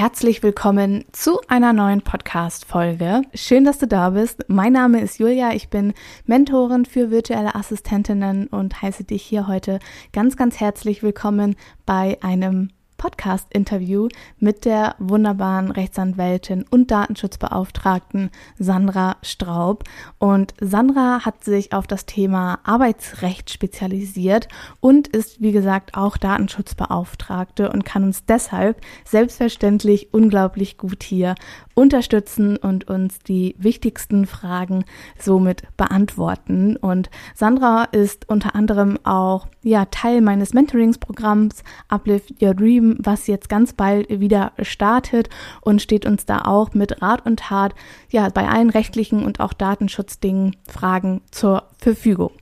herzlich willkommen zu einer neuen Podcast-Folge. Schön, dass du da bist. Mein Name ist Julia, ich bin Mentorin für virtuelle Assistentinnen und heiße dich hier heute ganz, ganz herzlich willkommen bei einem Podcast-Interview mit der wunderbaren Rechtsanwältin und Datenschutzbeauftragten Sandra Straub. Und Sandra hat sich auf das Thema Arbeitsrecht spezialisiert und ist, wie gesagt, auch Datenschutzbeauftragte und kann uns deshalb selbstverständlich unglaublich gut hier unterstützen und uns die wichtigsten Fragen somit beantworten. Und Sandra ist unter anderem auch ja, Teil meines Mentoringsprogramms Uplift Your Dream, was jetzt ganz bald wieder startet und steht uns da auch mit Rat und Tat ja bei allen rechtlichen und auch Datenschutzdingen Fragen zur Verfügung.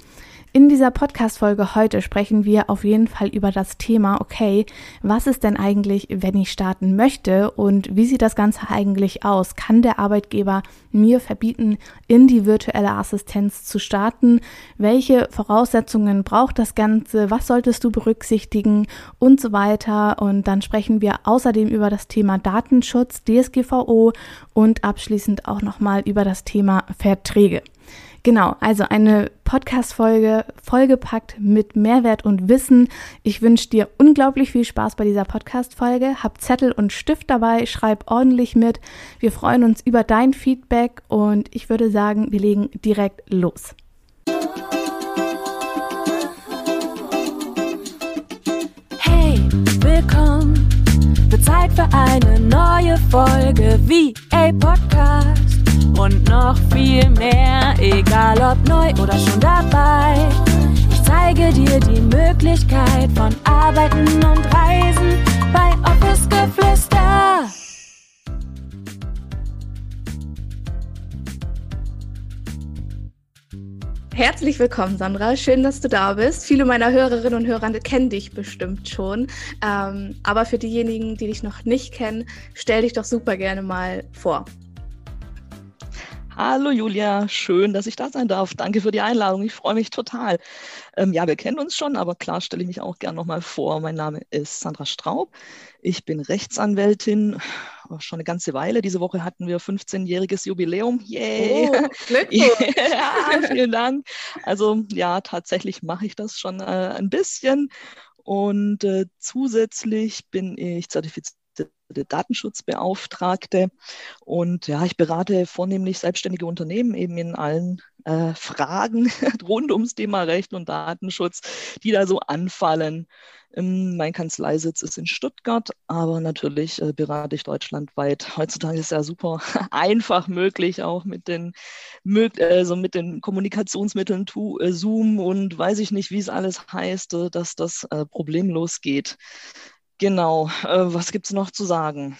In dieser Podcast-Folge heute sprechen wir auf jeden Fall über das Thema, okay, was ist denn eigentlich, wenn ich starten möchte und wie sieht das Ganze eigentlich aus? Kann der Arbeitgeber mir verbieten, in die virtuelle Assistenz zu starten? Welche Voraussetzungen braucht das Ganze? Was solltest du berücksichtigen? Und so weiter. Und dann sprechen wir außerdem über das Thema Datenschutz, DSGVO und abschließend auch nochmal über das Thema Verträge. Genau, also eine Podcast-Folge vollgepackt mit Mehrwert und Wissen. Ich wünsche dir unglaublich viel Spaß bei dieser Podcast-Folge. Hab Zettel und Stift dabei, schreib ordentlich mit. Wir freuen uns über dein Feedback und ich würde sagen, wir legen direkt los. Hey, willkommen. Wird Zeit für eine neue Folge wie a Podcast und noch viel mehr, egal ob neu oder schon dabei. Ich zeige dir die Möglichkeit von Arbeiten und Reisen bei Office Geflüster. Herzlich willkommen, Sandra. Schön, dass du da bist. Viele meiner Hörerinnen und Hörer kennen dich bestimmt schon. Ähm, aber für diejenigen, die dich noch nicht kennen, stell dich doch super gerne mal vor. Hallo Julia, schön, dass ich da sein darf. Danke für die Einladung. Ich freue mich total. Ähm, ja, wir kennen uns schon, aber klar stelle ich mich auch gerne nochmal vor. Mein Name ist Sandra Straub. Ich bin Rechtsanwältin schon eine ganze Weile. Diese Woche hatten wir 15-jähriges Jubiläum. Yay! Oh, ja, vielen Dank. Also ja, tatsächlich mache ich das schon äh, ein bisschen. Und äh, zusätzlich bin ich zertifiziert Datenschutzbeauftragte. Und ja, ich berate vornehmlich selbstständige Unternehmen eben in allen äh, Fragen rund ums Thema Recht und Datenschutz, die da so anfallen. Ähm, mein Kanzleisitz ist in Stuttgart, aber natürlich äh, berate ich deutschlandweit. Heutzutage ist ja super einfach möglich, auch mit den, also mit den Kommunikationsmitteln to, äh, Zoom und weiß ich nicht, wie es alles heißt, äh, dass das äh, problemlos geht. Genau, äh, was gibt es noch zu sagen?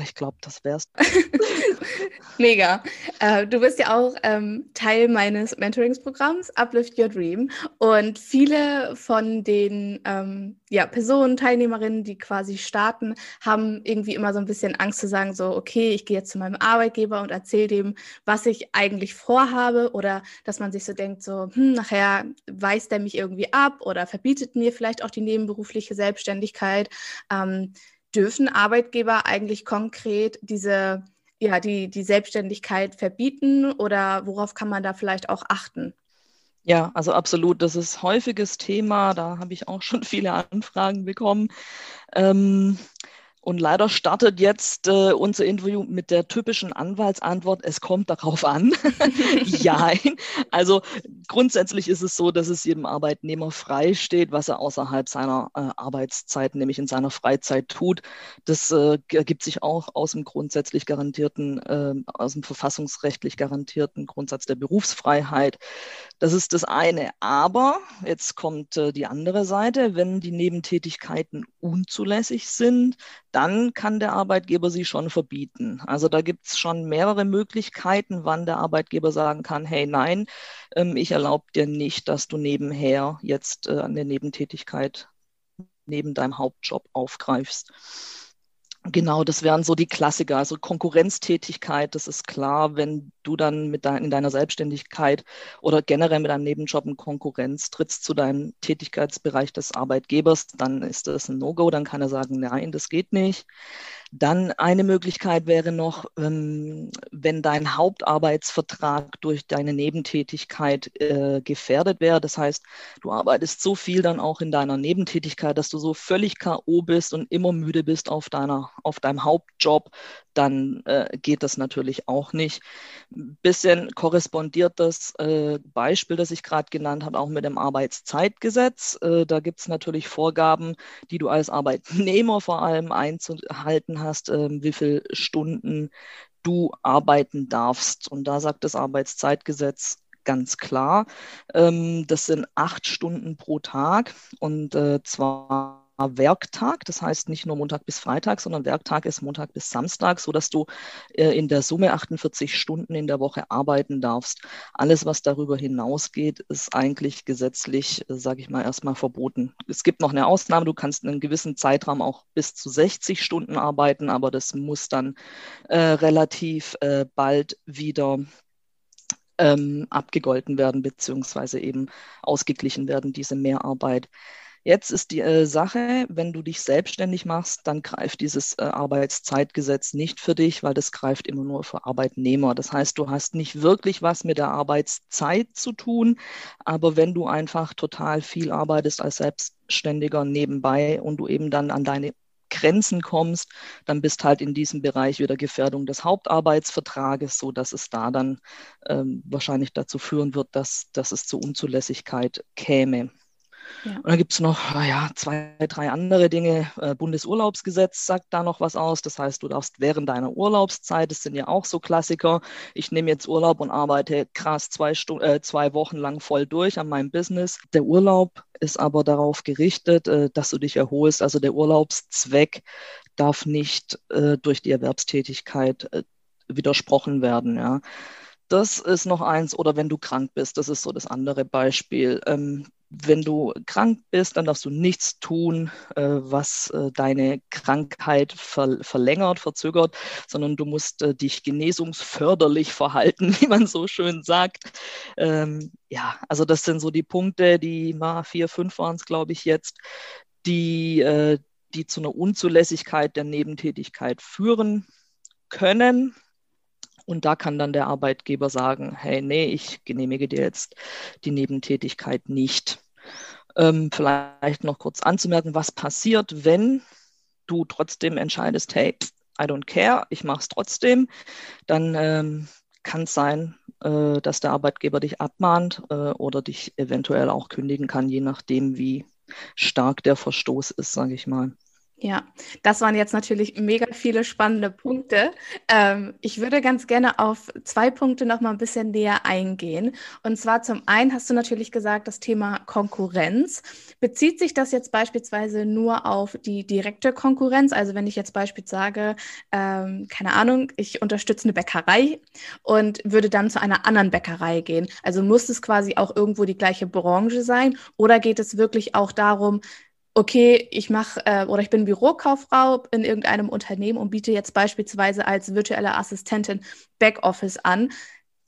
Ich glaube, das wär's. Mega. Äh, du bist ja auch ähm, Teil meines Mentoringsprogramms Uplift Your Dream. Und viele von den ähm, ja, Personen, Teilnehmerinnen, die quasi starten, haben irgendwie immer so ein bisschen Angst zu sagen, so, okay, ich gehe jetzt zu meinem Arbeitgeber und erzähle dem, was ich eigentlich vorhabe. Oder dass man sich so denkt, so, hm, nachher weist der mich irgendwie ab oder verbietet mir vielleicht auch die nebenberufliche Selbstständigkeit. Ähm, dürfen Arbeitgeber eigentlich konkret diese, ja, die, die Selbstständigkeit verbieten oder worauf kann man da vielleicht auch achten? Ja, also absolut. Das ist häufiges Thema. Da habe ich auch schon viele Anfragen bekommen. Ähm, und leider startet jetzt äh, unser Interview mit der typischen Anwaltsantwort, es kommt darauf an. ja, also grundsätzlich ist es so, dass es jedem Arbeitnehmer frei steht, was er außerhalb seiner äh, Arbeitszeit, nämlich in seiner Freizeit tut. Das äh, ergibt sich auch aus dem grundsätzlich garantierten, äh, aus dem verfassungsrechtlich garantierten Grundsatz der Berufsfreiheit. Das ist das eine. Aber jetzt kommt äh, die andere Seite, wenn die Nebentätigkeiten unzulässig sind, dann kann der Arbeitgeber sie schon verbieten. Also da gibt es schon mehrere Möglichkeiten, wann der Arbeitgeber sagen kann, hey nein, ähm, ich erlaube dir nicht, dass du nebenher jetzt äh, eine Nebentätigkeit neben deinem Hauptjob aufgreifst. Genau, das wären so die Klassiker. Also Konkurrenztätigkeit, das ist klar, wenn du dann mit dein, in deiner Selbstständigkeit oder generell mit einem Nebenjob in Konkurrenz trittst zu deinem Tätigkeitsbereich des Arbeitgebers, dann ist das ein No-Go, dann kann er sagen, nein, das geht nicht. Dann eine Möglichkeit wäre noch, ähm, wenn dein Hauptarbeitsvertrag durch deine Nebentätigkeit äh, gefährdet wäre. Das heißt, du arbeitest so viel dann auch in deiner Nebentätigkeit, dass du so völlig K.O. bist und immer müde bist auf, deiner, auf deinem Hauptjob, dann äh, geht das natürlich auch nicht. Ein bisschen korrespondiert das äh, Beispiel, das ich gerade genannt habe, auch mit dem Arbeitszeitgesetz. Da gibt es natürlich Vorgaben, die du als Arbeitnehmer vor allem einzuhalten hast, ähm, wie viele Stunden du arbeiten darfst. Und da sagt das Arbeitszeitgesetz ganz klar, ähm, das sind acht Stunden pro Tag und äh, zwar Werktag, das heißt nicht nur Montag bis Freitag, sondern Werktag ist Montag bis Samstag, so dass du äh, in der Summe 48 Stunden in der Woche arbeiten darfst. Alles, was darüber hinausgeht, ist eigentlich gesetzlich, äh, sage ich mal, erstmal verboten. Es gibt noch eine Ausnahme, du kannst in einem gewissen Zeitraum auch bis zu 60 Stunden arbeiten, aber das muss dann äh, relativ äh, bald wieder ähm, abgegolten werden, beziehungsweise eben ausgeglichen werden, diese Mehrarbeit. Jetzt ist die äh, Sache, wenn du dich selbstständig machst, dann greift dieses äh, Arbeitszeitgesetz nicht für dich, weil das greift immer nur für Arbeitnehmer. Das heißt, du hast nicht wirklich was mit der Arbeitszeit zu tun, aber wenn du einfach total viel arbeitest als Selbstständiger nebenbei und du eben dann an deine Grenzen kommst, dann bist halt in diesem Bereich wieder Gefährdung des Hauptarbeitsvertrages, so dass es da dann ähm, wahrscheinlich dazu führen wird, dass, dass es zur Unzulässigkeit käme. Ja. Und dann gibt es noch ja, zwei, drei andere Dinge. Äh, Bundesurlaubsgesetz sagt da noch was aus. Das heißt, du darfst während deiner Urlaubszeit, das sind ja auch so Klassiker, ich nehme jetzt Urlaub und arbeite krass zwei, Stunden, äh, zwei Wochen lang voll durch an meinem Business. Der Urlaub ist aber darauf gerichtet, äh, dass du dich erholst. Also der Urlaubszweck darf nicht äh, durch die Erwerbstätigkeit äh, widersprochen werden. Ja. Das ist noch eins. Oder wenn du krank bist, das ist so das andere Beispiel. Ähm, wenn du krank bist, dann darfst du nichts tun, äh, was äh, deine Krankheit ver verlängert, verzögert, sondern du musst äh, dich genesungsförderlich verhalten, wie man so schön sagt. Ähm, ja, also das sind so die Punkte, die mal vier, fünf waren es, glaube ich, jetzt, die, äh, die zu einer Unzulässigkeit der Nebentätigkeit führen können. Und da kann dann der Arbeitgeber sagen, hey, nee, ich genehmige dir jetzt die Nebentätigkeit nicht. Ähm, vielleicht noch kurz anzumerken, was passiert, wenn du trotzdem entscheidest, hey, I don't care, ich mache es trotzdem, dann ähm, kann es sein, äh, dass der Arbeitgeber dich abmahnt äh, oder dich eventuell auch kündigen kann, je nachdem, wie stark der Verstoß ist, sage ich mal. Ja, das waren jetzt natürlich mega viele spannende Punkte. Ähm, ich würde ganz gerne auf zwei Punkte noch mal ein bisschen näher eingehen. Und zwar zum einen hast du natürlich gesagt, das Thema Konkurrenz. Bezieht sich das jetzt beispielsweise nur auf die direkte Konkurrenz? Also wenn ich jetzt beispielsweise sage, ähm, keine Ahnung, ich unterstütze eine Bäckerei und würde dann zu einer anderen Bäckerei gehen. Also muss es quasi auch irgendwo die gleiche Branche sein? Oder geht es wirklich auch darum, okay, ich mache äh, oder ich bin Bürokauffrau in irgendeinem Unternehmen und biete jetzt beispielsweise als virtuelle Assistentin Backoffice an.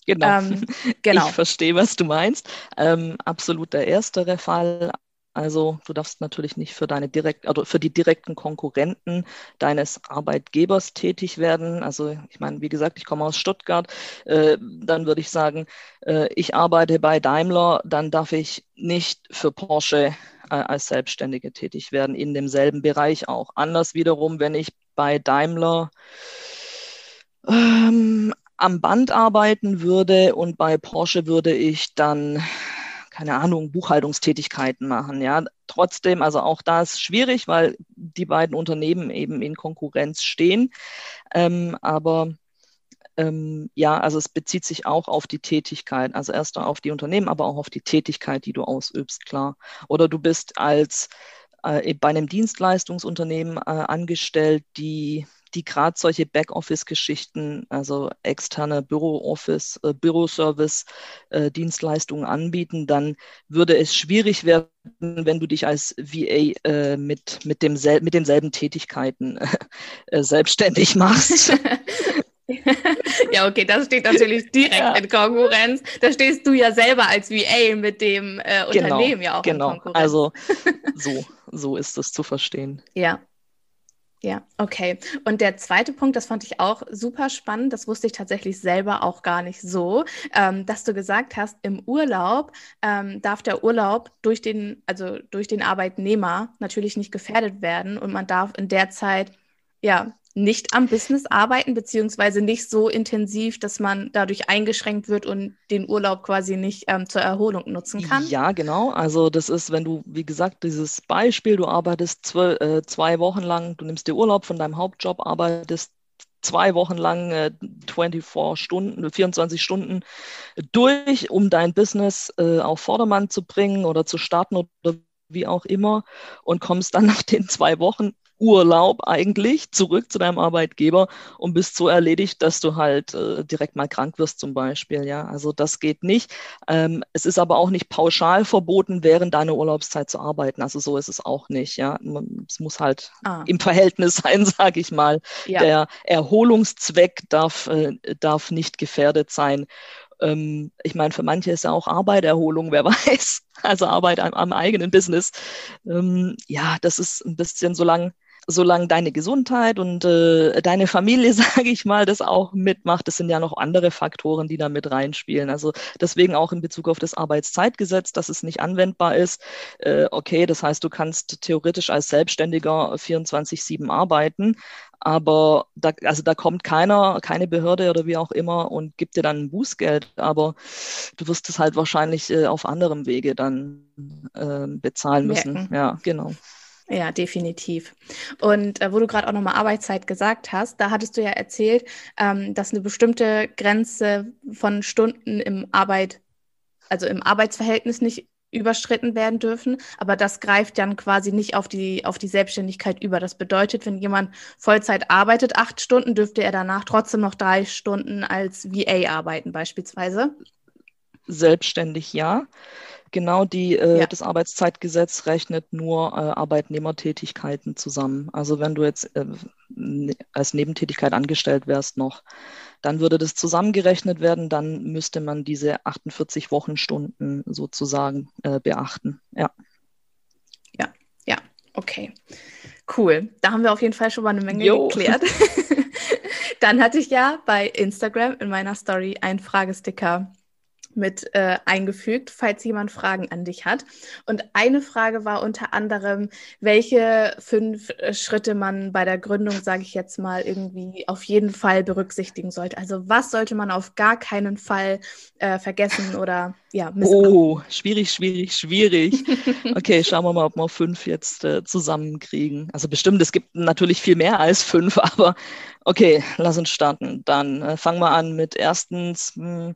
Genau. Ähm, genau. Ich verstehe, was du meinst. Ähm, absolut der erstere Fall. Also du darfst natürlich nicht für deine direkt, also für die direkten Konkurrenten deines Arbeitgebers tätig werden. Also ich meine, wie gesagt, ich komme aus Stuttgart. Äh, dann würde ich sagen, äh, ich arbeite bei Daimler, dann darf ich nicht für Porsche äh, als Selbstständige tätig werden, in demselben Bereich auch. Anders wiederum, wenn ich bei Daimler ähm, am Band arbeiten würde und bei Porsche würde ich dann keine Ahnung, Buchhaltungstätigkeiten machen. Ja, trotzdem, also auch da ist schwierig, weil die beiden Unternehmen eben in Konkurrenz stehen. Ähm, aber ähm, ja, also es bezieht sich auch auf die Tätigkeit, also erst auf die Unternehmen, aber auch auf die Tätigkeit, die du ausübst, klar. Oder du bist als äh, bei einem Dienstleistungsunternehmen äh, angestellt, die die gerade solche Backoffice-Geschichten, also externe Büro-Office, äh, Büroservice-Dienstleistungen äh, anbieten, dann würde es schwierig werden, wenn du dich als VA äh, mit, mit, dem mit denselben Tätigkeiten äh, selbstständig machst. ja, okay, das steht natürlich direkt ja. in Konkurrenz. Da stehst du ja selber als VA mit dem äh, genau, Unternehmen ja auch genau. in Konkurrenz. Also so, so ist es zu verstehen. Ja, Ja, okay. Und der zweite Punkt, das fand ich auch super spannend, das wusste ich tatsächlich selber auch gar nicht so, ähm, dass du gesagt hast, im Urlaub ähm, darf der Urlaub durch den, also durch den Arbeitnehmer natürlich nicht gefährdet werden und man darf in der Zeit ja nicht am Business arbeiten, beziehungsweise nicht so intensiv, dass man dadurch eingeschränkt wird und den Urlaub quasi nicht ähm, zur Erholung nutzen kann? Ja, genau. Also das ist, wenn du, wie gesagt, dieses Beispiel, du arbeitest zwölf, äh, zwei Wochen lang, du nimmst dir Urlaub von deinem Hauptjob, arbeitest zwei Wochen lang äh, 24 Stunden, 24 Stunden durch, um dein Business äh, auf Vordermann zu bringen oder zu starten oder wie auch immer und kommst dann nach den zwei Wochen Urlaub eigentlich zurück zu deinem Arbeitgeber und bist so erledigt, dass du halt äh, direkt mal krank wirst zum Beispiel. Ja, also das geht nicht. Ähm, es ist aber auch nicht pauschal verboten, während deiner Urlaubszeit zu arbeiten. Also so ist es auch nicht. Ja, es muss halt ah. im Verhältnis sein, sage ich mal. Ja. Der Erholungszweck darf, äh, darf nicht gefährdet sein ähm, ich meine, für manche ist ja auch Arbeiterholung, wer weiß. Also Arbeit am, am eigenen Business. Ähm, ja, das ist ein bisschen so lang solange deine Gesundheit und äh, deine Familie, sage ich mal, das auch mitmacht, das sind ja noch andere Faktoren, die da mit reinspielen. Also deswegen auch in Bezug auf das Arbeitszeitgesetz, dass es nicht anwendbar ist. Äh, okay, das heißt, du kannst theoretisch als Selbstständiger 24-7 arbeiten, aber da, also da kommt keiner, keine Behörde oder wie auch immer und gibt dir dann ein Bußgeld, aber du wirst es halt wahrscheinlich äh, auf anderem Wege dann äh, bezahlen müssen. Merken. Ja, genau. Ja, definitiv. Und äh, wo du gerade auch nochmal Arbeitszeit gesagt hast, da hattest du ja erzählt, ähm, dass eine bestimmte Grenze von Stunden im Arbeit, also im Arbeitsverhältnis nicht überschritten werden dürfen, aber das greift dann quasi nicht auf die, auf die Selbstständigkeit über. Das bedeutet, wenn jemand Vollzeit arbeitet, acht Stunden, dürfte er danach trotzdem noch drei Stunden als VA arbeiten, beispielsweise. Selbstständig ja. Genau, die, äh, ja. das Arbeitszeitgesetz rechnet nur äh, Arbeitnehmertätigkeiten zusammen. Also wenn du jetzt äh, ne, als Nebentätigkeit angestellt wärst noch, dann würde das zusammengerechnet werden, dann müsste man diese 48 Wochenstunden sozusagen äh, beachten. Ja. Ja, ja, okay. Cool. Da haben wir auf jeden Fall schon mal eine Menge jo. geklärt. dann hatte ich ja bei Instagram in meiner Story einen Fragesticker mit äh, eingefügt, falls jemand Fragen an dich hat. Und eine Frage war unter anderem, welche fünf äh, Schritte man bei der Gründung, sage ich jetzt mal, irgendwie auf jeden Fall berücksichtigen sollte. Also was sollte man auf gar keinen Fall äh, vergessen oder ja, missachten? Oh, schwierig, schwierig, schwierig. Okay, schauen wir mal, ob wir fünf jetzt äh, zusammenkriegen. Also bestimmt, es gibt natürlich viel mehr als fünf, aber okay, lass uns starten. Dann äh, fangen wir an mit erstens, mh, hm,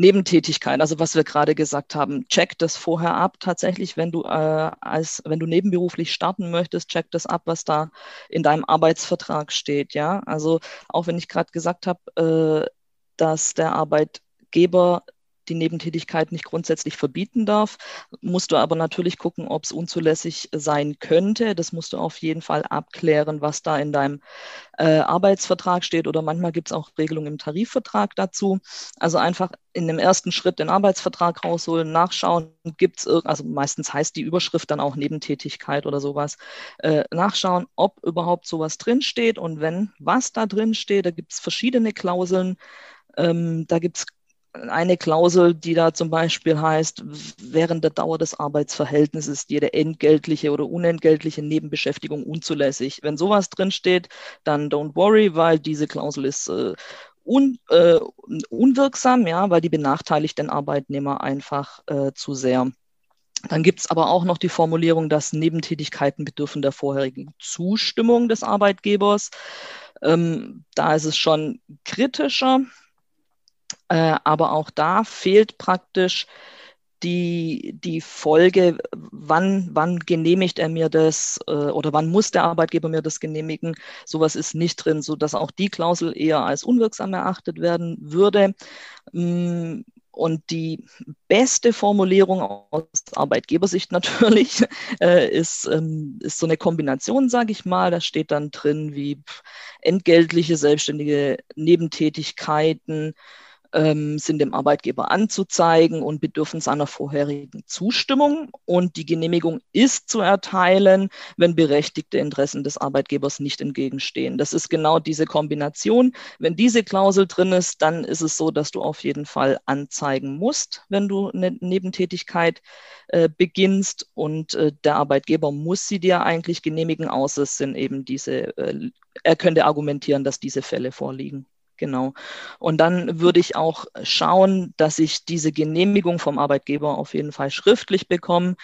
Nebentätigkeit, also was wir gerade gesagt haben, check das vorher ab. Tatsächlich, wenn du äh, als wenn du nebenberuflich starten möchtest, check das ab, was da in deinem Arbeitsvertrag steht. Ja, also auch wenn ich gerade gesagt habe, äh, dass der Arbeitgeber die Nebentätigkeit nicht grundsätzlich verbieten darf. Musst du aber natürlich gucken, ob es unzulässig sein könnte. Das musst du auf jeden Fall abklären, was da in deinem äh, Arbeitsvertrag steht. Oder manchmal gibt es auch Regelungen im Tarifvertrag dazu. Also einfach in dem ersten Schritt den Arbeitsvertrag rausholen, nachschauen, gibt es, also meistens heißt die Überschrift dann auch Nebentätigkeit oder sowas, äh, nachschauen, ob überhaupt sowas drinsteht und wenn was da drin steht, da gibt es verschiedene Klauseln. Ähm, da gibt es eine Klausel, die da zum Beispiel heißt, während der Dauer des Arbeitsverhältnisses ist jede entgeltliche oder unentgeltliche Nebenbeschäftigung unzulässig. Wenn sowas drinsteht, dann don't worry, weil diese Klausel ist äh, un, äh, unwirksam, ja, weil die benachteiligt den Arbeitnehmer einfach äh, zu sehr. Dann gibt es aber auch noch die Formulierung, dass Nebentätigkeiten bedürfen der vorherigen Zustimmung des Arbeitgebers. Ähm, da ist es schon kritischer. Äh, aber auch da fehlt praktisch die, die Folge, wann, wann genehmigt er mir das äh, oder wann muss der Arbeitgeber mir das genehmigen. Sowas ist nicht drin, sodass auch die Klausel eher als unwirksam erachtet werden würde. Mm, und die beste Formulierung aus Arbeitgebersicht natürlich äh, ist, ähm, ist so eine Kombination, sage ich mal. Da steht dann drin wie entgeltliche selbstständige Nebentätigkeiten, ähm, sind dem Arbeitgeber anzuzeigen und bedürfen seiner vorherigen Zustimmung. Und die Genehmigung ist zu erteilen, wenn berechtigte Interessen des Arbeitgebers nicht entgegenstehen. Das ist genau diese Kombination. Wenn diese Klausel drin ist, dann ist es so, dass du auf jeden Fall anzeigen musst, wenn du eine Nebentätigkeit äh, beginnst. Und äh, der Arbeitgeber muss sie dir eigentlich genehmigen, außer es sind eben diese, äh, er könnte argumentieren, dass diese Fälle vorliegen. Genau. Und dann würde ich auch schauen, dass ich diese Genehmigung vom Arbeitgeber auf jeden Fall schriftlich bekomme.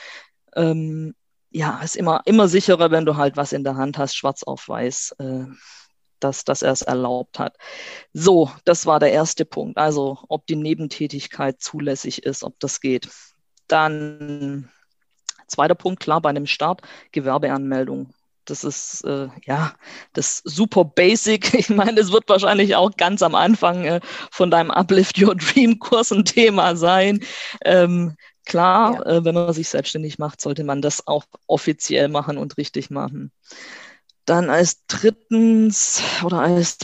Ähm, ja, ist immer, immer sicherer, wenn du halt was in der Hand hast, schwarz auf weiß, äh, dass, dass er es erlaubt hat. So, das war der erste Punkt. Also, ob die Nebentätigkeit zulässig ist, ob das geht. Dann zweiter Punkt, klar, bei einem Start Gewerbeanmeldung das ist äh, ja das super basic. Ich meine, es wird wahrscheinlich auch ganz am Anfang äh, von deinem Uplift Your Dream Kurs ein Thema sein. Ähm, klar, ja. äh, wenn man sich selbstständig macht, sollte man das auch offiziell machen und richtig machen. Dann als drittens oder als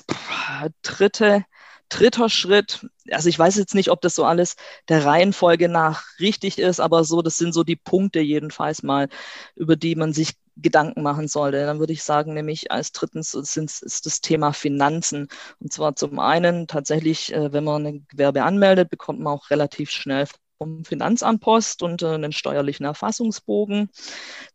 dritte dritter Schritt, also ich weiß jetzt nicht, ob das so alles der Reihenfolge nach richtig ist, aber so, das sind so die Punkte jedenfalls mal, über die man sich Gedanken machen sollte. Dann würde ich sagen, nämlich als drittens ist das Thema Finanzen. Und zwar zum einen tatsächlich, äh, wenn man ein Gewerbe anmeldet, bekommt man auch relativ schnell vom Finanzamt Post und äh, einen steuerlichen Erfassungsbogen.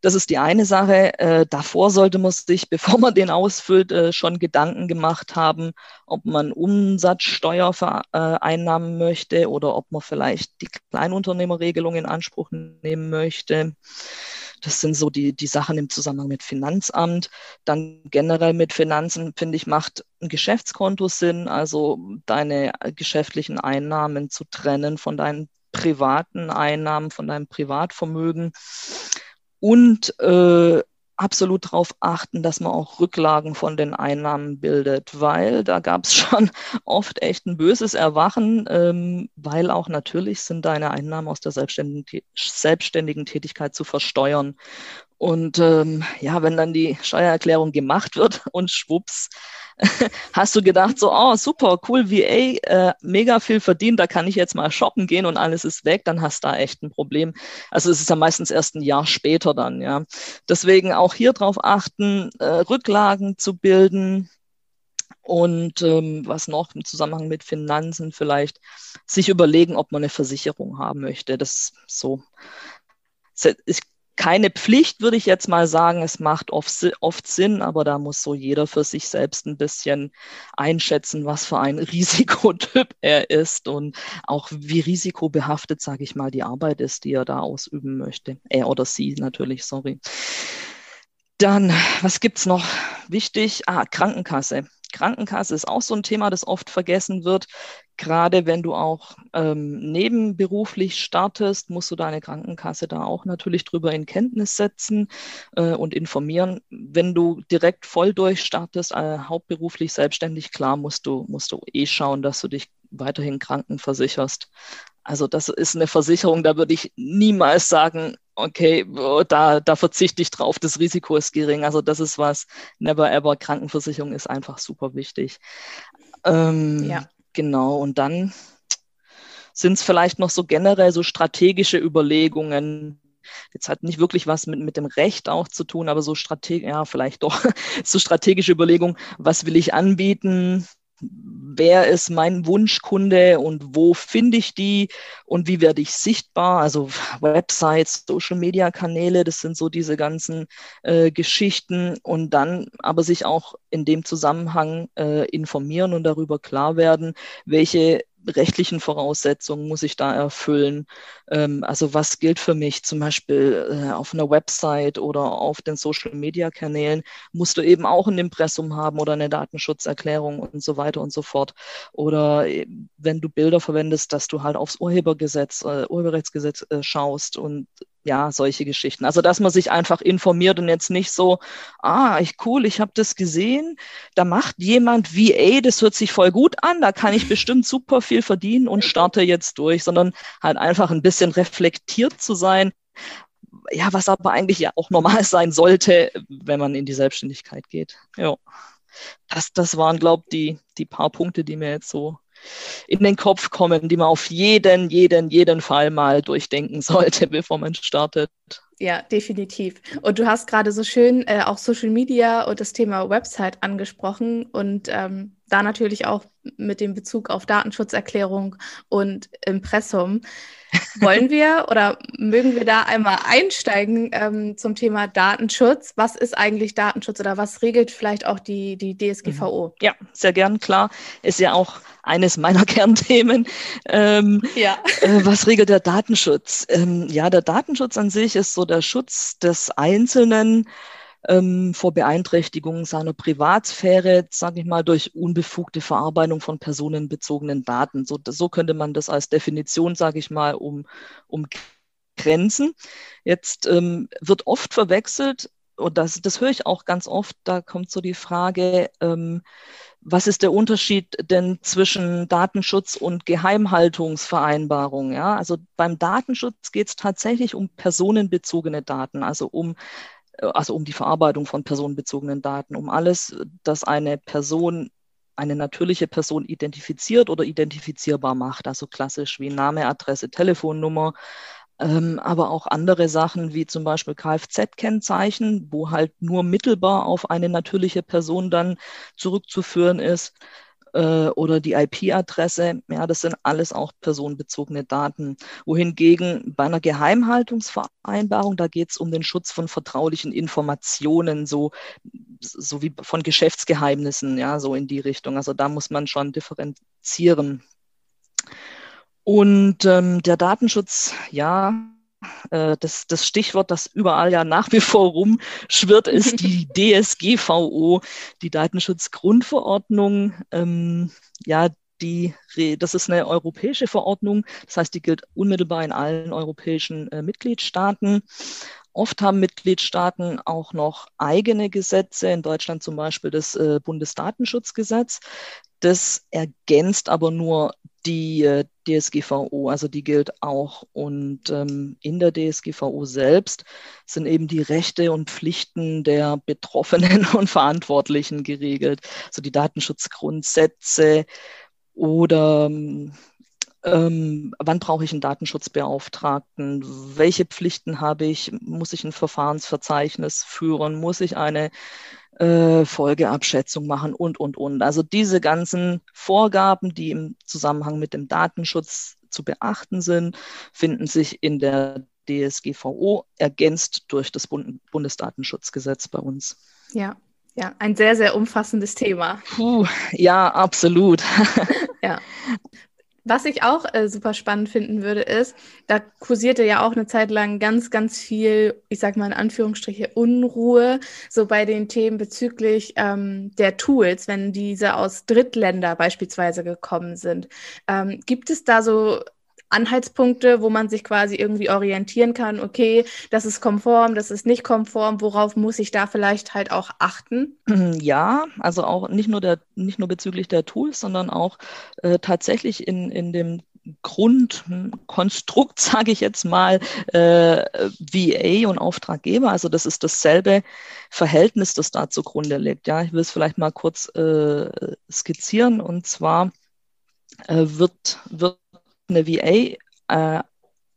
Das ist die eine Sache. Äh, davor sollte man sich, bevor man den ausfüllt, schon Gedanken gemacht haben, ob man Umsatzsteuer vereinnahmen möchte oder ob man vielleicht die Kleinunternehmerregelung in Anspruch nehmen möchte. Das sind so die, die Sachen im Zusammenhang mit Finanzamt. Dann generell mit Finanzen, finde ich, macht ein Geschäftskonto Sinn, also deine geschäftlichen Einnahmen zu trennen von deinen privaten Einnahmen, von deinem Privatvermögen. Und äh, absolut darauf achten, dass man auch Rücklagen von den Einnahmen bildet, weil da gab es schon oft echt ein böses Erwachen, ähm, weil auch natürlich sind deine Einnahmen aus der selbstständigen, selbstständigen Tätigkeit zu versteuern. Und ähm, ja, wenn dann die Steuererklärung gemacht wird und schwupps, hast du gedacht, so, oh, super, cool, VA, äh, mega viel verdient, da kann ich jetzt mal shoppen gehen und alles ist weg, dann hast du da echt ein Problem. Also es ist ja meistens erst ein Jahr später dann, ja. Deswegen auch hier drauf achten, äh, Rücklagen zu bilden, und ähm, was noch im Zusammenhang mit Finanzen vielleicht, sich überlegen, ob man eine Versicherung haben möchte. Das so. Ich keine Pflicht, würde ich jetzt mal sagen. Es macht oft, oft, Sinn, aber da muss so jeder für sich selbst ein bisschen einschätzen, was für ein Risikotyp er ist und auch wie risikobehaftet, sage ich mal, die Arbeit ist, die er da ausüben möchte. Er oder sie natürlich, sorry. Dann, was gibt's noch? Wichtig, ah, Krankenkasse. Krankenkasse ist auch so ein Thema, das oft vergessen wird. Gerade wenn du auch ähm, nebenberuflich startest, musst du deine Krankenkasse da auch natürlich drüber in Kenntnis setzen äh, und informieren. Wenn du direkt voll durchstartest, äh, hauptberuflich selbstständig, klar musst du, musst du eh schauen, dass du dich weiterhin krankenversicherst. Also das ist eine Versicherung, da würde ich niemals sagen, okay, da, da verzichte ich drauf, das Risiko ist gering. Also das ist was, never ever, Krankenversicherung ist einfach super wichtig. Ähm, ja. Genau, und dann sind es vielleicht noch so generell so strategische Überlegungen, Jetzt hat nicht wirklich was mit, mit dem Recht auch zu tun, aber so strategisch, ja, vielleicht doch, so strategische Überlegungen, was will ich anbieten, wer ist mein Wunschkunde und wo finde ich die und wie werde ich sichtbar? Also Websites, Social-Media-Kanäle, das sind so diese ganzen äh, Geschichten und dann aber sich auch in dem Zusammenhang äh, informieren und darüber klar werden, welche rechtlichen Voraussetzungen muss ich da erfüllen? Ähm, also was gilt für mich zum Beispiel äh, auf einer Website oder auf den Social-Media-Kanälen? Musst du eben auch ein Impressum haben oder eine Datenschutzerklärung und so weiter und so fort. Oder äh, wenn du Bilder verwendest, dass du halt aufs Urhebergesetz, äh, Urheberrechtsgesetz äh, schaust und ja, solche Geschichten. Also, dass man sich einfach informiert und jetzt nicht so, ah, ich cool, ich habe das gesehen, da macht jemand VA, das hört sich voll gut an, da kann ich bestimmt super viel verdienen und starte jetzt durch, sondern halt einfach ein bisschen reflektiert zu sein. Ja, was aber eigentlich ja auch normal sein sollte, wenn man in die Selbstständigkeit geht. Ja. Das, das waren, glaube ich, die, die paar Punkte, die mir jetzt so in den Kopf kommen, die man auf jeden, jeden, jeden Fall mal durchdenken sollte, bevor man startet. Ja, definitiv. Und du hast gerade so schön äh, auch Social Media und das Thema Website angesprochen und ähm, da natürlich auch mit dem Bezug auf Datenschutzerklärung und Impressum. Wollen wir oder mögen wir da einmal einsteigen ähm, zum Thema Datenschutz? Was ist eigentlich Datenschutz oder was regelt vielleicht auch die, die DSGVO? Mhm. Ja, sehr gern, klar. Ist ja auch eines meiner Kernthemen. Ähm, ja. Äh, was regelt der Datenschutz? Ähm, ja, der Datenschutz an sich ist so der Schutz des Einzelnen ähm, vor Beeinträchtigung seiner Privatsphäre, sage ich mal, durch unbefugte Verarbeitung von personenbezogenen Daten. So, so könnte man das als Definition, sage ich mal, um, umgrenzen. Jetzt ähm, wird oft verwechselt, und das, das höre ich auch ganz oft, da kommt so die Frage, ähm, was ist der Unterschied denn zwischen Datenschutz und Geheimhaltungsvereinbarung? Ja, also beim Datenschutz geht es tatsächlich um personenbezogene Daten, also um also um die Verarbeitung von personenbezogenen Daten, um alles, das eine Person, eine natürliche Person identifiziert oder identifizierbar macht, also klassisch wie Name, Adresse, Telefonnummer, ähm, aber auch andere Sachen wie zum Beispiel Kfz-Kennzeichen, wo halt nur mittelbar auf eine natürliche Person dann zurückzuführen ist äh, oder die IP-Adresse, ja, das sind alles auch personenbezogene Daten. Wohingegen bei einer Geheimhaltungsvereinbarung, da geht es um den Schutz von vertraulichen Informationen, so, so wie von Geschäftsgeheimnissen, ja, so in die Richtung. Also da muss man schon differenzieren. Und ähm, der Datenschutz, ja, äh, das, das Stichwort, das überall ja nach wie vor rumschwirrt, ist die DSGVO, die Datenschutzgrundverordnung. Ähm, ja, die, das ist eine europäische Verordnung, das heißt, die gilt unmittelbar in allen europäischen äh, Mitgliedstaaten. Oft haben Mitgliedstaaten auch noch eigene Gesetze, in Deutschland zum Beispiel das äh, Bundesdatenschutzgesetz. Das ergänzt aber nur die äh, DSGVO, also die gilt auch. Und ähm, in der DSGVO selbst sind eben die Rechte und Pflichten der Betroffenen und Verantwortlichen geregelt. Also die Datenschutzgrundsätze oder ähm, wann brauche ich einen Datenschutzbeauftragten? Welche Pflichten habe ich? Muss ich ein Verfahrensverzeichnis führen? Muss ich eine äh, Folgeabschätzung machen und, und, und. Also diese ganzen Vorgaben, die im Zusammenhang mit dem Datenschutz zu beachten sind, finden sich in der DSGVO ergänzt durch das Bund Bundesdatenschutzgesetz bei uns. Ja, ja, ein sehr, sehr umfassendes Thema. Puh, ja, absolut. ja. Was ich auch äh, super spannend finden würde, ist, da kursierte ja auch eine Zeit lang ganz, ganz viel, ich sag mal in Anführungsstriche, Unruhe, so bei den Themen bezüglich ähm, der Tools, wenn diese aus Drittländer beispielsweise gekommen sind. Ähm, gibt es da so Anhaltspunkte, wo man sich quasi irgendwie orientieren kann, okay, das ist konform, das ist nicht konform, worauf muss ich da vielleicht halt auch achten? Ja, also auch nicht nur der, nicht nur bezüglich der Tools, sondern auch äh, tatsächlich in, in dem Grundkonstrukt, sage ich jetzt mal, äh, VA und Auftraggeber. Also das ist dasselbe Verhältnis, das da zugrunde liegt. Ja, ich will es vielleicht mal kurz äh, skizzieren. Und zwar äh, wird, wird eine VA äh,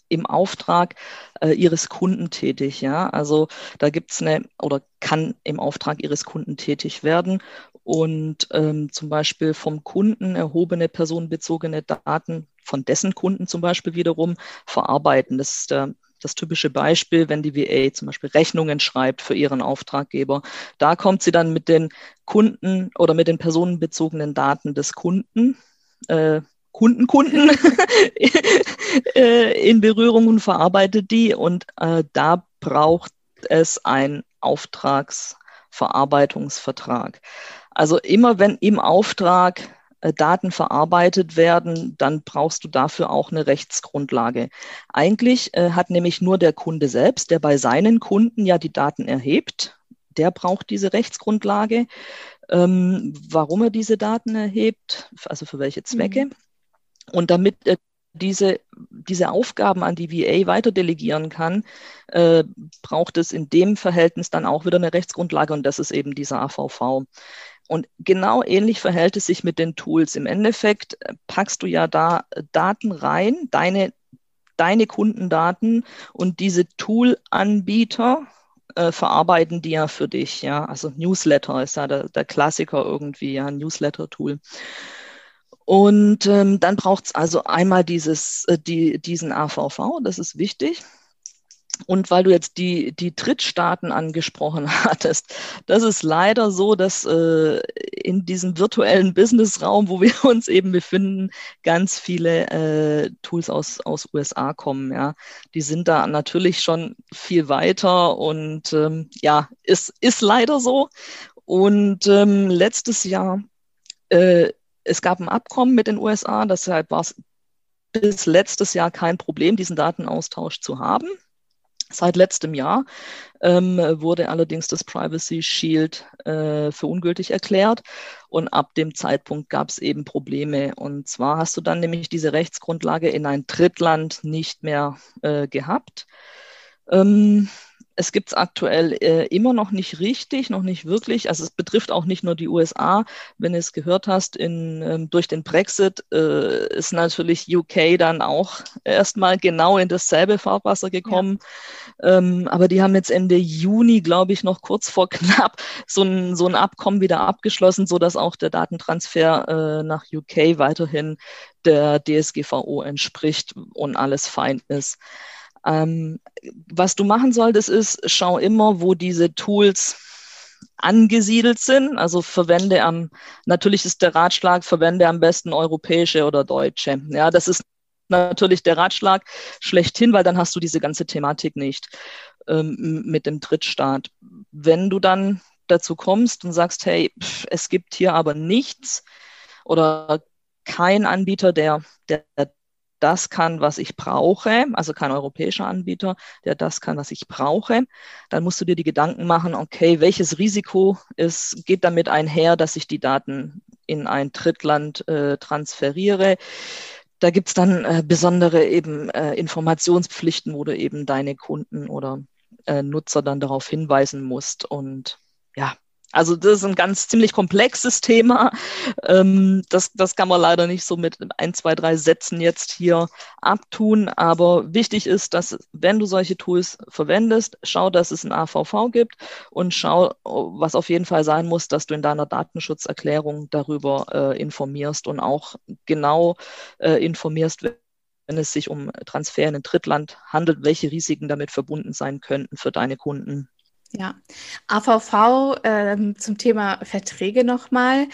im Auftrag äh, ihres Kunden tätig. Ja, also da gibt es eine oder kann im Auftrag ihres Kunden tätig werden und ähm, zum Beispiel vom Kunden erhobene personenbezogene Daten von dessen Kunden zum Beispiel wiederum verarbeiten. Das ist der das typische Beispiel, wenn die VA zum Beispiel Rechnungen schreibt für ihren Auftraggeber. Da kommt sie dann mit den Kunden oder mit den personenbezogenen Daten des Kunden äh, Kunden, Kunden äh, in Berührung und verarbeitet die. Und äh, da braucht es einen Auftragsverarbeitungsvertrag. Also immer wenn im Auftrag äh, Daten verarbeitet werden, dann brauchst du dafür auch eine Rechtsgrundlage. Eigentlich äh, hat nämlich nur der Kunde selbst, der bei seinen Kunden ja die Daten erhebt, der braucht diese Rechtsgrundlage. Ähm, warum er diese Daten erhebt, also für welche Zwecke. Mhm. Und damit er diese, diese Aufgaben an die VA weiter delegieren kann, äh, braucht es in dem Verhältnis dann auch wieder eine Rechtsgrundlage und das ist eben dieser AVV. Und genau ähnlich verhält es sich mit den Tools. Im Endeffekt äh, packst du ja da Daten rein, deine, deine Kundendaten und diese Tool-Anbieter äh, verarbeiten die ja für dich. Ja, also Newsletter ist ja der, der Klassiker irgendwie, ja, Newsletter-Tool. Und ähm, dann braucht es also einmal dieses, äh, die, diesen AVV, das ist wichtig. Und weil du jetzt die, die Drittstaaten angesprochen hattest, das ist leider so, dass äh, in diesem virtuellen Businessraum, wo wir uns eben befinden, ganz viele äh, Tools aus, aus USA kommen. Ja, die sind da natürlich schon viel weiter und ähm, ja, ist, ist leider so. Und ähm, letztes Jahr, äh, es gab ein Abkommen mit den USA, deshalb war es bis letztes Jahr kein Problem, diesen Datenaustausch zu haben. Seit letztem Jahr ähm, wurde allerdings das Privacy Shield äh, für ungültig erklärt und ab dem Zeitpunkt gab es eben Probleme. Und zwar hast du dann nämlich diese Rechtsgrundlage in ein Drittland nicht mehr äh, gehabt. Ähm, es gibt es aktuell äh, immer noch nicht richtig, noch nicht wirklich. Also es betrifft auch nicht nur die USA. Wenn du es gehört hast, in, ähm, durch den Brexit äh, ist natürlich UK dann auch erstmal genau in dasselbe Fahrwasser gekommen. Ja. Ähm, aber die haben jetzt Ende Juni, glaube ich, noch kurz vor knapp so ein, so ein Abkommen wieder abgeschlossen, sodass auch der Datentransfer äh, nach UK weiterhin der DSGVO entspricht und alles fein ist. Ähm, was du machen solltest, ist, schau immer, wo diese Tools angesiedelt sind. Also verwende am, natürlich ist der Ratschlag, verwende am besten europäische oder deutsche. Ja, das ist natürlich der Ratschlag schlechthin, weil dann hast du diese ganze Thematik nicht ähm, mit dem Drittstaat. Wenn du dann dazu kommst und sagst, hey, pff, es gibt hier aber nichts oder kein Anbieter, der, der das kann, was ich brauche, also kein europäischer Anbieter, der das kann, was ich brauche, dann musst du dir die Gedanken machen, okay, welches Risiko ist, geht damit einher, dass ich die Daten in ein Drittland äh, transferiere. Da gibt's dann äh, besondere eben äh, Informationspflichten, wo du eben deine Kunden oder äh, Nutzer dann darauf hinweisen musst. Und ja, also das ist ein ganz ziemlich komplexes Thema. Ähm, das, das kann man leider nicht so mit ein, zwei, drei Sätzen jetzt hier abtun. Aber wichtig ist, dass wenn du solche Tools verwendest, schau, dass es ein AVV gibt und schau, was auf jeden Fall sein muss, dass du in deiner Datenschutzerklärung darüber äh, informierst und auch genau äh, informierst, wenn es sich um Transfer in ein Drittland handelt, welche Risiken damit verbunden sein könnten für deine Kunden. Ja, AVV ähm, zum Thema Verträge nochmal.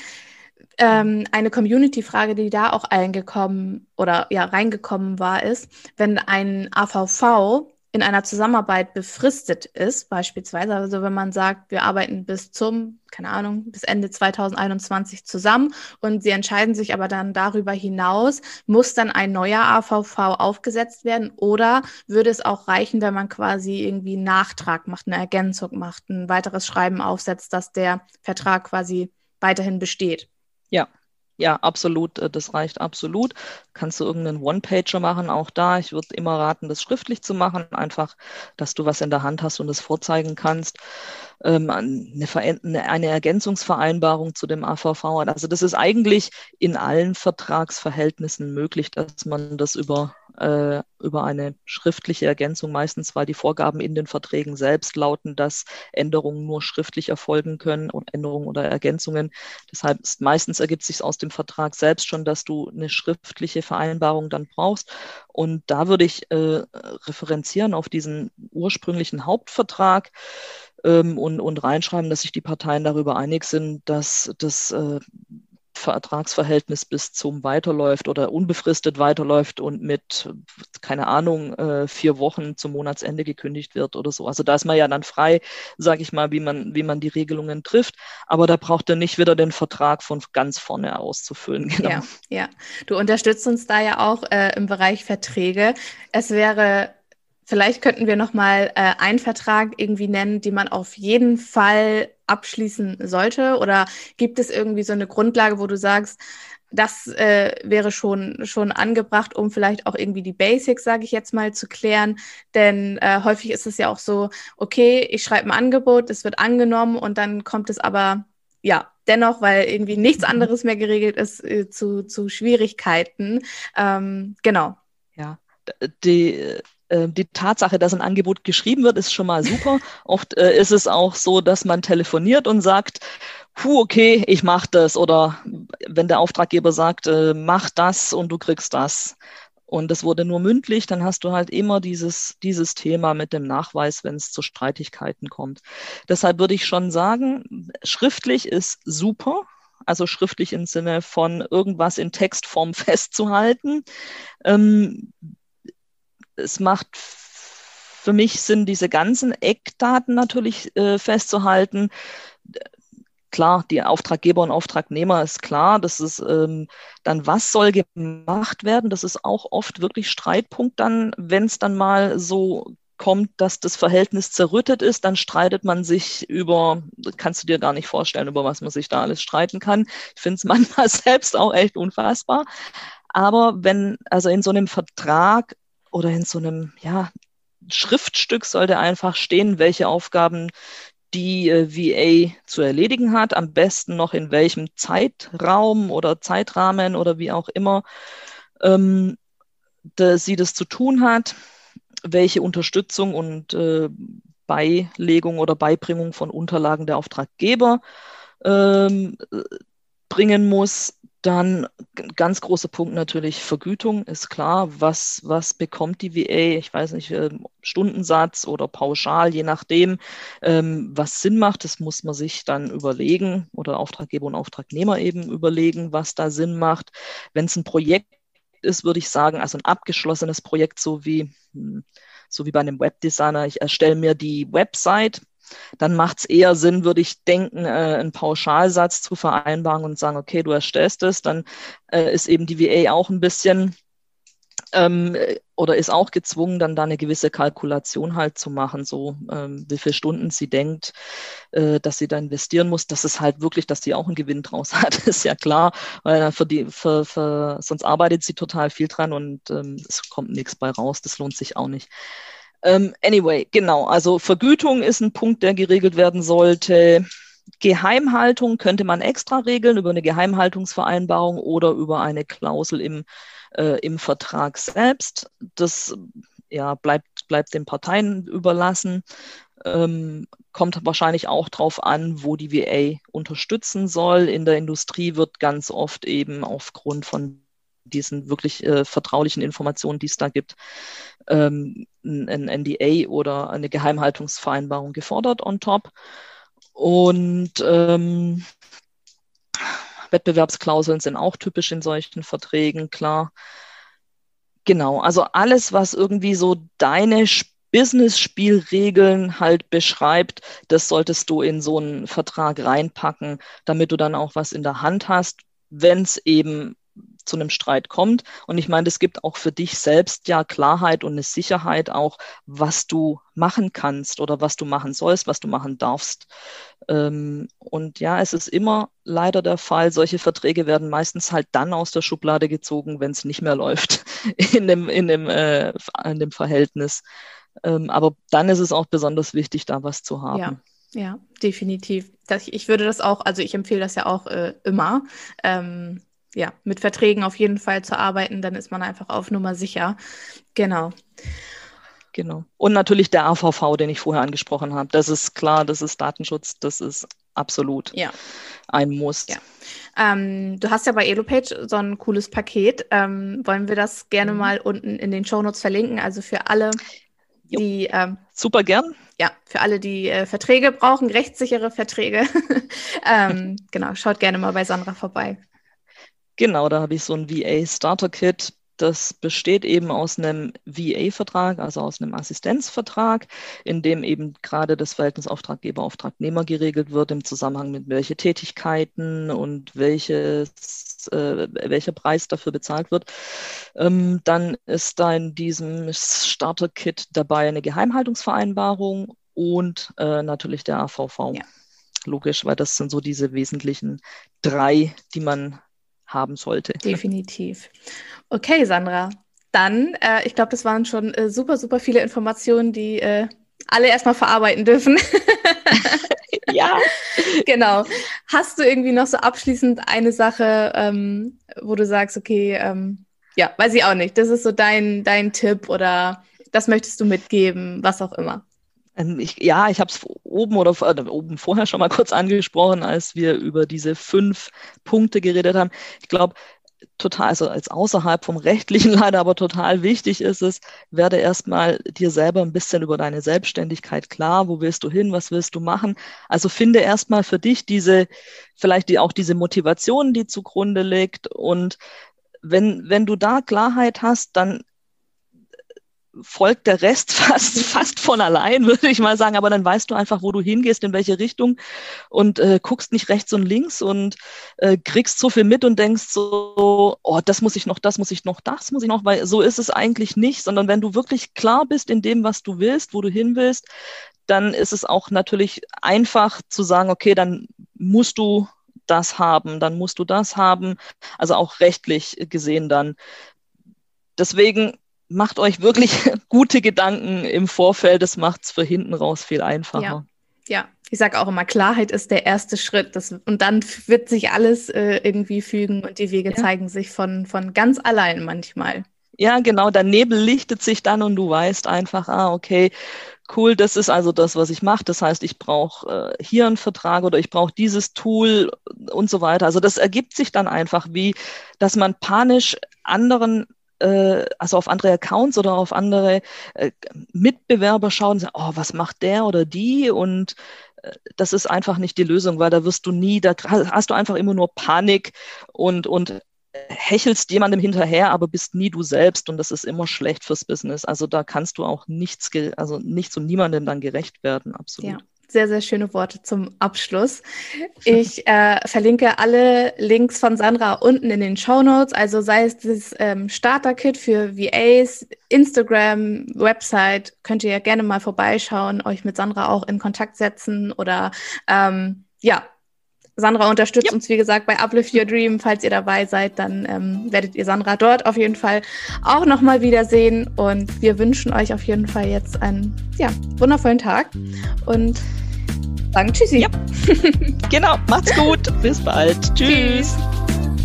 Ähm, eine Community-Frage, die da auch eingekommen oder ja reingekommen war, ist, wenn ein AVV in einer Zusammenarbeit befristet ist, beispielsweise, also wenn man sagt, wir arbeiten bis zum, keine Ahnung, bis Ende 2021 zusammen und sie entscheiden sich aber dann darüber hinaus, muss dann ein neuer AVV aufgesetzt werden oder würde es auch reichen, wenn man quasi irgendwie einen Nachtrag macht, eine Ergänzung macht, ein weiteres Schreiben aufsetzt, dass der Vertrag quasi weiterhin besteht? Ja, ja, absolut. Äh, das reicht absolut. Kannst du irgendeinen One-Pager machen, auch da. Ich würde immer raten, das schriftlich zu machen, einfach, dass du was in der Hand hast und es vorzeigen kannst. Ähm, eine, eine Ergänzungsvereinbarung zu dem AVV. Also das ist eigentlich in allen Vertragsverhältnissen möglich, dass man das über äh, über eine schriftliche Ergänzung, meistens weil die Vorgaben in den Verträgen selbst lauten, dass Änderungen nur schriftlich erfolgen können und Änderungen oder Ergänzungen. Deshalb ist, meistens ergibt sich aus dem Vertrag selbst schon, dass du eine schriftliche Vereinbarung dann brauchst. Und da würde ich äh, referenzieren auf diesen ursprünglichen Hauptvertrag ähm, und, und reinschreiben, dass sich die Parteien darüber einig sind, dass das äh, Vertragsverhältnis bis zum weiterläuft oder unbefristet weiterläuft und mit, keine Ahnung, äh, vier Wochen zum Monatsende gekündigt wird oder so. Also da ist man ja dann frei, sage ich mal, wie man, wie man die Regelungen trifft. Aber da braucht er nicht wieder den Vertrag von ganz vorne auszufüllen. Genau. Ja, ja. Du unterstützt uns da ja auch äh, im Bereich Verträge. Es wäre Vielleicht könnten wir noch mal äh, einen Vertrag irgendwie nennen, den man auf jeden Fall abschließen sollte? Oder gibt es irgendwie so eine Grundlage, wo du sagst, das äh, wäre schon, schon angebracht, um vielleicht auch irgendwie die Basics, sage ich jetzt mal, zu klären. Denn äh, häufig ist es ja auch so, okay, ich schreibe ein Angebot, es wird angenommen und dann kommt es aber ja dennoch, weil irgendwie nichts mhm. anderes mehr geregelt ist, äh, zu, zu Schwierigkeiten. Ähm, genau. Ja, die, die Tatsache, dass ein Angebot geschrieben wird, ist schon mal super. Oft äh, ist es auch so, dass man telefoniert und sagt, puh, okay, ich mache das. Oder wenn der Auftraggeber sagt, äh, mach das und du kriegst das. Und das wurde nur mündlich, dann hast du halt immer dieses, dieses Thema mit dem Nachweis, wenn es zu Streitigkeiten kommt. Deshalb würde ich schon sagen, schriftlich ist super, also schriftlich im Sinne von irgendwas in Textform festzuhalten. Ähm, es macht für mich Sinn, diese ganzen Eckdaten natürlich äh, festzuhalten klar, die Auftraggeber und Auftragnehmer ist klar. Das ist ähm, dann, was soll gemacht werden? Das ist auch oft wirklich Streitpunkt dann, wenn es dann mal so kommt, dass das Verhältnis zerrüttet ist, dann streitet man sich über, kannst du dir gar nicht vorstellen, über was man sich da alles streiten kann. Ich finde es manchmal selbst auch echt unfassbar. Aber wenn, also in so einem Vertrag oder in so einem, ja, Schriftstück sollte einfach stehen, welche Aufgaben die äh, VA zu erledigen hat, am besten noch in welchem Zeitraum oder Zeitrahmen oder wie auch immer ähm, da, sie das zu tun hat, welche Unterstützung und äh, Beilegung oder Beibringung von Unterlagen der Auftraggeber ähm, bringen muss. Dann ganz großer Punkt natürlich Vergütung, ist klar. Was, was bekommt die VA? Ich weiß nicht, ähm, Stundensatz oder pauschal, je nachdem, ähm, was Sinn macht. Das muss man sich dann überlegen oder Auftraggeber und Auftragnehmer eben überlegen, was da Sinn macht. Wenn es ein Projekt ist, würde ich sagen, also ein abgeschlossenes Projekt, so wie, hm, so wie bei einem Webdesigner. Ich erstelle mir die Website, dann macht es eher Sinn, würde ich denken, äh, einen Pauschalsatz zu vereinbaren und sagen, okay, du erstellst es, dann äh, ist eben die VA auch ein bisschen ähm, oder ist auch gezwungen, dann da eine gewisse Kalkulation halt zu machen, so ähm, wie viele Stunden sie denkt, äh, dass sie da investieren muss, dass es halt wirklich, dass sie auch einen Gewinn draus hat, ist ja klar, weil für die, für, für, sonst arbeitet sie total viel dran und ähm, es kommt nichts bei raus, das lohnt sich auch nicht. Ähm, anyway, genau. Also Vergütung ist ein Punkt, der geregelt werden sollte. Geheimhaltung könnte man extra regeln über eine Geheimhaltungsvereinbarung oder über eine Klausel im, äh, im Vertrag selbst. Das ja, bleibt, bleibt den Parteien überlassen. Ähm, kommt wahrscheinlich auch darauf an, wo die VA unterstützen soll. In der Industrie wird ganz oft eben aufgrund von diesen wirklich äh, vertraulichen Informationen, die es da gibt, ähm, ein NDA oder eine Geheimhaltungsvereinbarung gefordert on top. Und ähm, Wettbewerbsklauseln sind auch typisch in solchen Verträgen, klar. Genau, also alles, was irgendwie so deine Business-Spielregeln halt beschreibt, das solltest du in so einen Vertrag reinpacken, damit du dann auch was in der Hand hast, wenn es eben zu einem Streit kommt. Und ich meine, es gibt auch für dich selbst ja Klarheit und eine Sicherheit auch, was du machen kannst oder was du machen sollst, was du machen darfst. Ähm, und ja, es ist immer leider der Fall, solche Verträge werden meistens halt dann aus der Schublade gezogen, wenn es nicht mehr läuft in dem, in dem, äh, in dem Verhältnis. Ähm, aber dann ist es auch besonders wichtig, da was zu haben. Ja. Ja, definitiv. Ich würde das auch, also ich empfehle das ja auch äh, immer, ähm, ja, mit Verträgen auf jeden Fall zu arbeiten, dann ist man einfach auf Nummer sicher. Genau. Genau. Und natürlich der AVV, den ich vorher angesprochen habe. Das ist klar, das ist Datenschutz, das ist absolut ja. ein Muss. Ja. Ähm, du hast ja bei Elopage so ein cooles Paket. Ähm, wollen wir das gerne mhm. mal unten in den Shownotes verlinken? Also für alle, die. Ähm, Super gern. Ja, für alle, die äh, Verträge brauchen, rechtssichere Verträge. Ähm, genau, schaut gerne mal bei Sandra vorbei. Genau, da habe ich so ein VA Starter Kit. Das besteht eben aus einem VA-Vertrag, also aus einem Assistenzvertrag, in dem eben gerade das Verhältnis Auftraggeber-Auftragnehmer geregelt wird im Zusammenhang mit welche Tätigkeiten und welches, äh, welcher Preis dafür bezahlt wird. Ähm, dann ist da in diesem Starter-Kit dabei eine Geheimhaltungsvereinbarung und äh, natürlich der AVV. Ja. Logisch, weil das sind so diese wesentlichen drei, die man haben sollte. Definitiv. Okay, Sandra. Dann, äh, ich glaube, das waren schon äh, super, super viele Informationen, die äh, alle erstmal verarbeiten dürfen. ja. Genau. Hast du irgendwie noch so abschließend eine Sache, ähm, wo du sagst, okay, ähm, ja, weiß ich auch nicht. Das ist so dein, dein Tipp oder das möchtest du mitgeben, was auch immer. Ähm, ich, ja, ich habe es oben oder äh, oben vorher schon mal kurz angesprochen, als wir über diese fünf Punkte geredet haben. Ich glaube, total, also als außerhalb vom Rechtlichen leider, aber total wichtig ist es, werde erstmal dir selber ein bisschen über deine Selbstständigkeit klar. Wo willst du hin? Was willst du machen? Also finde erstmal für dich diese, vielleicht die, auch diese Motivation, die zugrunde liegt. Und wenn, wenn du da Klarheit hast, dann folgt der Rest fast, fast von allein, würde ich mal sagen. Aber dann weißt du einfach, wo du hingehst, in welche Richtung und äh, guckst nicht rechts und links und äh, kriegst so viel mit und denkst so, oh, das muss ich noch, das muss ich noch, das muss ich noch, weil so ist es eigentlich nicht, sondern wenn du wirklich klar bist in dem, was du willst, wo du hin willst, dann ist es auch natürlich einfach zu sagen, okay, dann musst du das haben, dann musst du das haben, also auch rechtlich gesehen dann. Deswegen macht euch wirklich gute Gedanken im Vorfeld. Das macht es für hinten raus viel einfacher. Ja. ja. Ich sage auch immer, Klarheit ist der erste Schritt. Das, und dann wird sich alles äh, irgendwie fügen und die Wege ja. zeigen sich von, von ganz allein manchmal. Ja, genau. Der Nebel lichtet sich dann und du weißt einfach, ah, okay, cool, das ist also das, was ich mache. Das heißt, ich brauche äh, hier einen Vertrag oder ich brauche dieses Tool und so weiter. Also das ergibt sich dann einfach, wie dass man panisch anderen also auf andere Accounts oder auf andere äh, Mitbewerber schauen und sagen, oh, was macht der oder die? Und äh, das ist einfach nicht die Lösung, weil da wirst du nie, da hast du einfach immer nur Panik und, und hechelst jemandem hinterher, aber bist nie du selbst und das ist immer schlecht fürs Business. Also da kannst du auch nichts, also nichts und niemandem dann gerecht werden, absolut. Ja sehr, sehr schöne Worte zum Abschluss. Ich äh, verlinke alle Links von Sandra unten in den Show Notes, also sei es das ähm, Starter-Kit für VAs, Instagram, Website, könnt ihr ja gerne mal vorbeischauen, euch mit Sandra auch in Kontakt setzen oder ähm, ja, Sandra unterstützt ja. uns, wie gesagt, bei Uplift Your Dream. Falls ihr dabei seid, dann ähm, werdet ihr Sandra dort auf jeden Fall auch nochmal wiedersehen. Und wir wünschen euch auf jeden Fall jetzt einen ja, wundervollen Tag und sagen Tschüssi. Ja. genau, macht's gut. Bis bald. Tschüss. Tschüss.